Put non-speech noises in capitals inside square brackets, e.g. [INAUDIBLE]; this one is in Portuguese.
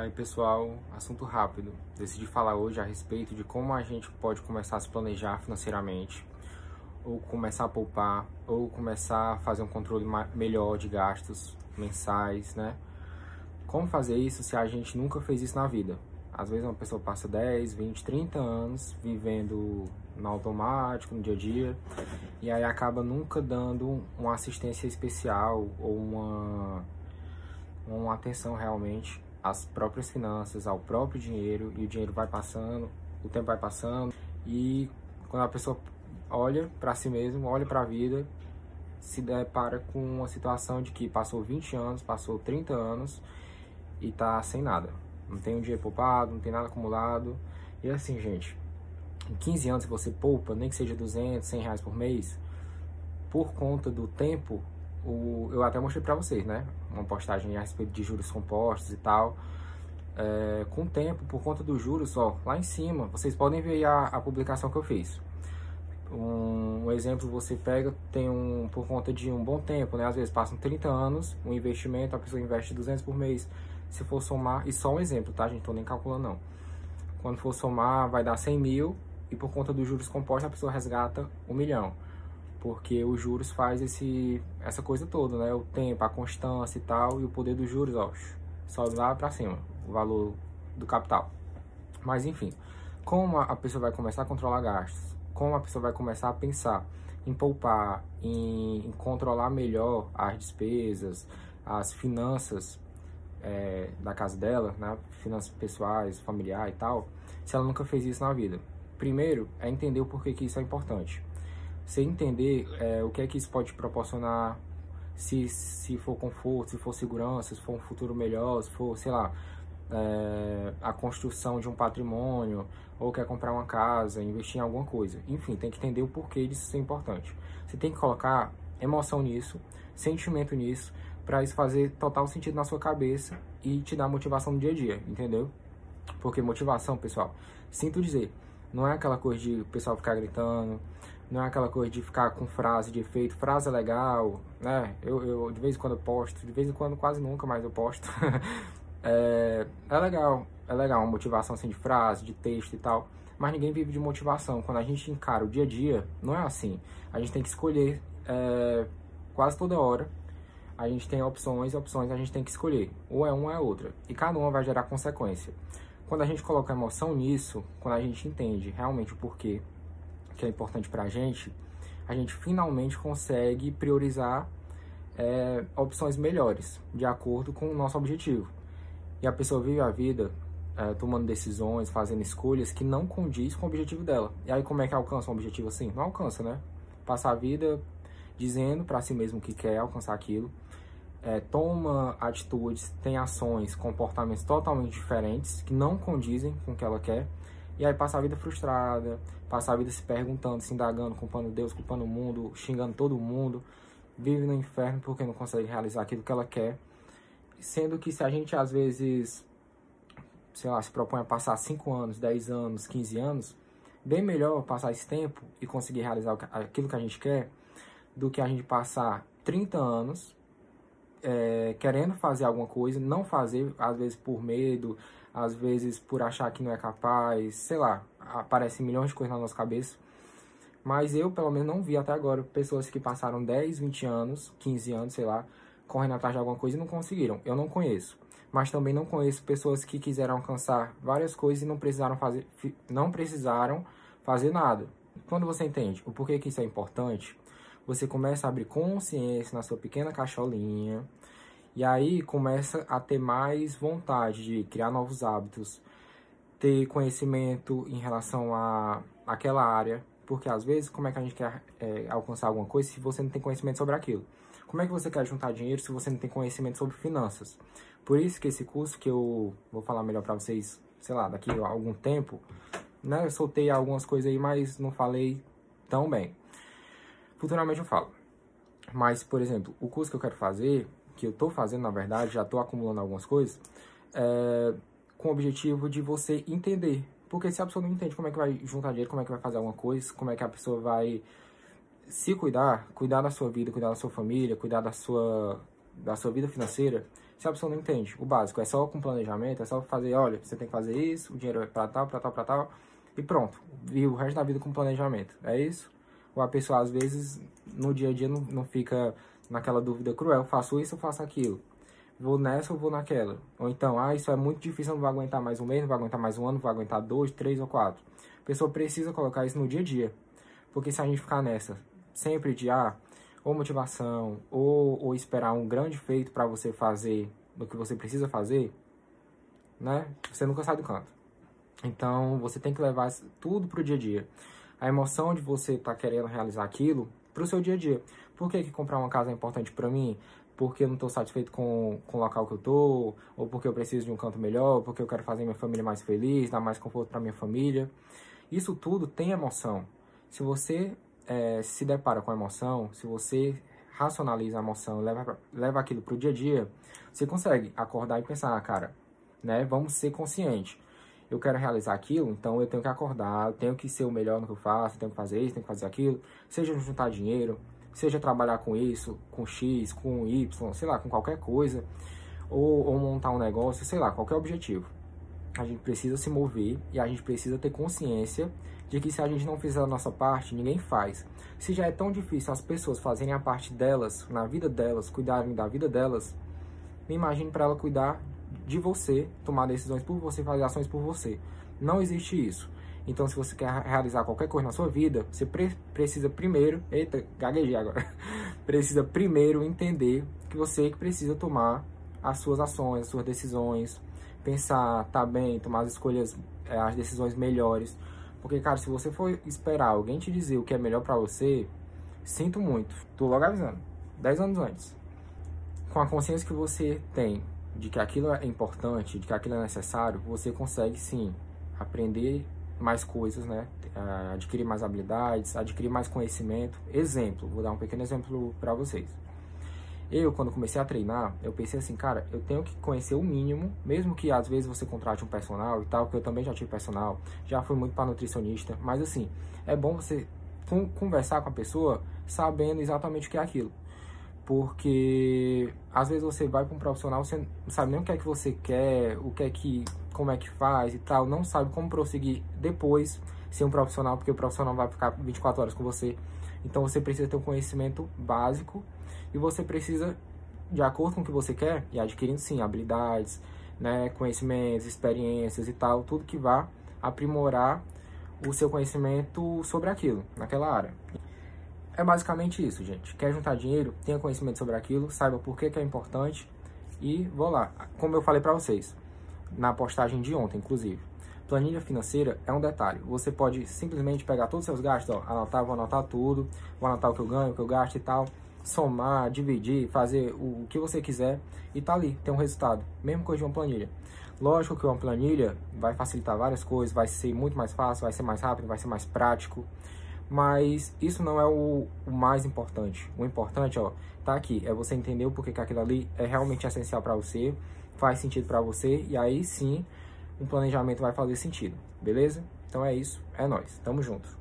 aí, pessoal, assunto rápido. Decidi falar hoje a respeito de como a gente pode começar a se planejar financeiramente, ou começar a poupar, ou começar a fazer um controle melhor de gastos mensais, né? Como fazer isso se a gente nunca fez isso na vida? Às vezes uma pessoa passa 10, 20, 30 anos vivendo no automático, no dia a dia, e aí acaba nunca dando uma assistência especial ou uma, uma atenção realmente às próprias finanças, ao próprio dinheiro, e o dinheiro vai passando, o tempo vai passando, e quando a pessoa olha para si mesmo, olha para a vida, se depara com uma situação de que passou 20 anos, passou 30 anos e tá sem nada. Não tem um dinheiro poupado, não tem nada acumulado. E assim, gente, em 15 anos você poupa, nem que seja 200, 100 reais por mês, por conta do tempo, o, eu até mostrei para vocês, né? Uma postagem a respeito de juros compostos e tal. É, com o tempo, por conta dos juros, ó, lá em cima, vocês podem ver a, a publicação que eu fiz. Um, um, exemplo, você pega, tem um, por conta de um bom tempo, né? Às vezes passam 30 anos, um investimento, a pessoa investe 200 por mês. Se for somar, e só um exemplo, tá, gente? Tô nem calculando, não. Quando for somar, vai dar 100 mil, e por conta dos juros compostos, a pessoa resgata um milhão. Porque os juros faz esse, essa coisa toda, né? O tempo, a constância e tal, e o poder dos juros, ó, sobe lá para cima, o valor do capital. Mas enfim, como a pessoa vai começar a controlar gastos? Como a pessoa vai começar a pensar em poupar, em, em controlar melhor as despesas, as finanças é, da casa dela, né? Finanças pessoais, familiar e tal, se ela nunca fez isso na vida? Primeiro, é entender o porquê que isso é importante. Você entender é, o que é que isso pode proporcionar, se, se for conforto, se for segurança, se for um futuro melhor, se for, sei lá, é, a construção de um patrimônio, ou quer comprar uma casa, investir em alguma coisa. Enfim, tem que entender o porquê disso ser importante. Você tem que colocar emoção nisso, sentimento nisso, para isso fazer total sentido na sua cabeça e te dar motivação no dia a dia, entendeu? Porque motivação, pessoal, sinto dizer, não é aquela coisa de o pessoal ficar gritando, não é aquela coisa de ficar com frase de efeito, frase é legal, né? Eu, eu de vez em quando eu posto, de vez em quando quase nunca, mas eu posto. [LAUGHS] é, é legal, é legal, uma motivação assim de frase, de texto e tal. Mas ninguém vive de motivação. Quando a gente encara o dia a dia, não é assim. A gente tem que escolher é, quase toda hora. A gente tem opções, opções a gente tem que escolher. Ou é uma ou é outra. E cada uma vai gerar consequência. Quando a gente coloca emoção nisso, quando a gente entende realmente o porquê que é importante para a gente, a gente finalmente consegue priorizar é, opções melhores, de acordo com o nosso objetivo. E a pessoa vive a vida é, tomando decisões, fazendo escolhas que não condiz com o objetivo dela. E aí como é que alcança um objetivo assim? Não alcança, né? Passa a vida dizendo para si mesmo que quer alcançar aquilo, é, toma atitudes, tem ações, comportamentos totalmente diferentes que não condizem com o que ela quer. E aí passa a vida frustrada, passa a vida se perguntando, se indagando, culpando Deus, culpando o mundo, xingando todo mundo, vive no inferno porque não consegue realizar aquilo que ela quer. Sendo que se a gente às vezes, sei lá, se propõe a passar 5 anos, 10 anos, 15 anos, bem melhor passar esse tempo e conseguir realizar aquilo que a gente quer do que a gente passar 30 anos é, querendo fazer alguma coisa, não fazer, às vezes por medo, às vezes por achar que não é capaz, sei lá, aparecem milhões de coisas na nossa cabeça. Mas eu, pelo menos, não vi até agora pessoas que passaram 10, 20 anos, 15 anos, sei lá, correndo atrás de alguma coisa e não conseguiram. Eu não conheço. Mas também não conheço pessoas que quiseram alcançar várias coisas e não precisaram fazer, não precisaram fazer nada. Quando você entende o porquê que isso é importante, você começa a abrir consciência na sua pequena cacholinha e aí começa a ter mais vontade de criar novos hábitos, ter conhecimento em relação a aquela área, porque às vezes como é que a gente quer é, alcançar alguma coisa se você não tem conhecimento sobre aquilo? Como é que você quer juntar dinheiro se você não tem conhecimento sobre finanças? Por isso que esse curso que eu vou falar melhor para vocês, sei lá, daqui a algum tempo, né? Eu soltei algumas coisas aí, mas não falei tão bem. Futuramente eu falo. Mas, por exemplo, o curso que eu quero fazer, que eu estou fazendo na verdade, já estou acumulando algumas coisas, é, com o objetivo de você entender. Porque se a pessoa não entende como é que vai juntar dinheiro, como é que vai fazer alguma coisa, como é que a pessoa vai se cuidar, cuidar da sua vida, cuidar da sua família, cuidar da sua, da sua vida financeira, Se a pessoa não entende o básico, é só com planejamento, é só fazer, olha, você tem que fazer isso, o dinheiro é para tal, para tal, para tal, e pronto. E o resto da vida com planejamento. É isso? Ou a pessoa, às vezes, no dia a dia não, não fica naquela dúvida cruel, faço isso ou faço aquilo? Vou nessa ou vou naquela? Ou então, ah, isso é muito difícil, não vou aguentar mais um mês, não vou aguentar mais um ano, não vou aguentar dois, três ou quatro. A pessoa precisa colocar isso no dia a dia. Porque se a gente ficar nessa, sempre de, ah, ou motivação, ou, ou esperar um grande feito para você fazer do que você precisa fazer, né? Você nunca sai do canto. Então, você tem que levar tudo pro dia a dia. A emoção de você estar tá querendo realizar aquilo pro seu dia a dia. Por que, que comprar uma casa é importante para mim? Porque eu não estou satisfeito com, com o local que eu tô, ou porque eu preciso de um canto melhor, porque eu quero fazer minha família mais feliz, dar mais conforto para minha família. Isso tudo tem emoção. Se você é, se depara com a emoção, se você racionaliza a emoção, leva, leva aquilo para o dia a dia, você consegue acordar e pensar, ah, cara, né, vamos ser conscientes. Eu quero realizar aquilo, então eu tenho que acordar, eu tenho que ser o melhor no que eu faço, eu tenho que fazer isso, tenho que fazer aquilo, seja juntar dinheiro, seja trabalhar com isso, com X, com Y, sei lá, com qualquer coisa, ou, ou montar um negócio, sei lá, qualquer objetivo. A gente precisa se mover e a gente precisa ter consciência de que se a gente não fizer a nossa parte, ninguém faz. Se já é tão difícil as pessoas fazerem a parte delas, na vida delas, cuidarem da vida delas, me imagine para ela cuidar de você, tomar decisões por você, fazer ações por você. Não existe isso. Então, se você quer realizar qualquer coisa na sua vida, você pre precisa primeiro, eita, gaguejei agora, [LAUGHS] precisa primeiro entender que você que precisa tomar as suas ações, as suas decisões, pensar, tá bem, tomar as escolhas, eh, as decisões melhores. Porque, cara, se você for esperar alguém te dizer o que é melhor para você, sinto muito. Tô logo avisando. 10 anos antes. Com a consciência que você tem de que aquilo é importante, de que aquilo é necessário, você consegue sim aprender mais coisas, né? Adquirir mais habilidades, adquirir mais conhecimento. Exemplo, vou dar um pequeno exemplo para vocês. Eu, quando comecei a treinar, eu pensei assim, cara, eu tenho que conhecer o mínimo, mesmo que às vezes você contrate um personal e tal, porque eu também já tive personal, já fui muito para nutricionista, mas assim, é bom você conversar com a pessoa sabendo exatamente o que é aquilo. Porque às vezes você vai para um profissional, você não sabe nem o que é que você quer, o que é que, como é que faz e tal, não sabe como prosseguir depois ser um profissional, porque o profissional vai ficar 24 horas com você. Então você precisa ter um conhecimento básico e você precisa, de acordo com o que você quer, e adquirindo sim habilidades, né, conhecimentos, experiências e tal, tudo que vá aprimorar o seu conhecimento sobre aquilo, naquela área. É basicamente isso, gente. Quer juntar dinheiro? Tenha conhecimento sobre aquilo, saiba por que, que é importante e vou lá. Como eu falei para vocês, na postagem de ontem, inclusive. Planilha financeira é um detalhe. Você pode simplesmente pegar todos os seus gastos, ó, anotar, vou anotar tudo, vou anotar o que eu ganho, o que eu gasto e tal somar, dividir, fazer o, que você quiser e tá ali, tem um resultado, mesmo coisa de uma planilha. Lógico que uma planilha vai facilitar várias coisas, vai ser muito mais fácil, vai ser mais rápido, vai ser mais prático, mas isso não é o, o mais importante. O importante, ó, tá aqui, é você entender o porquê que aquilo ali é realmente essencial para você, faz sentido para você e aí sim o planejamento vai fazer sentido, beleza? Então é isso, é nós, tamo junto.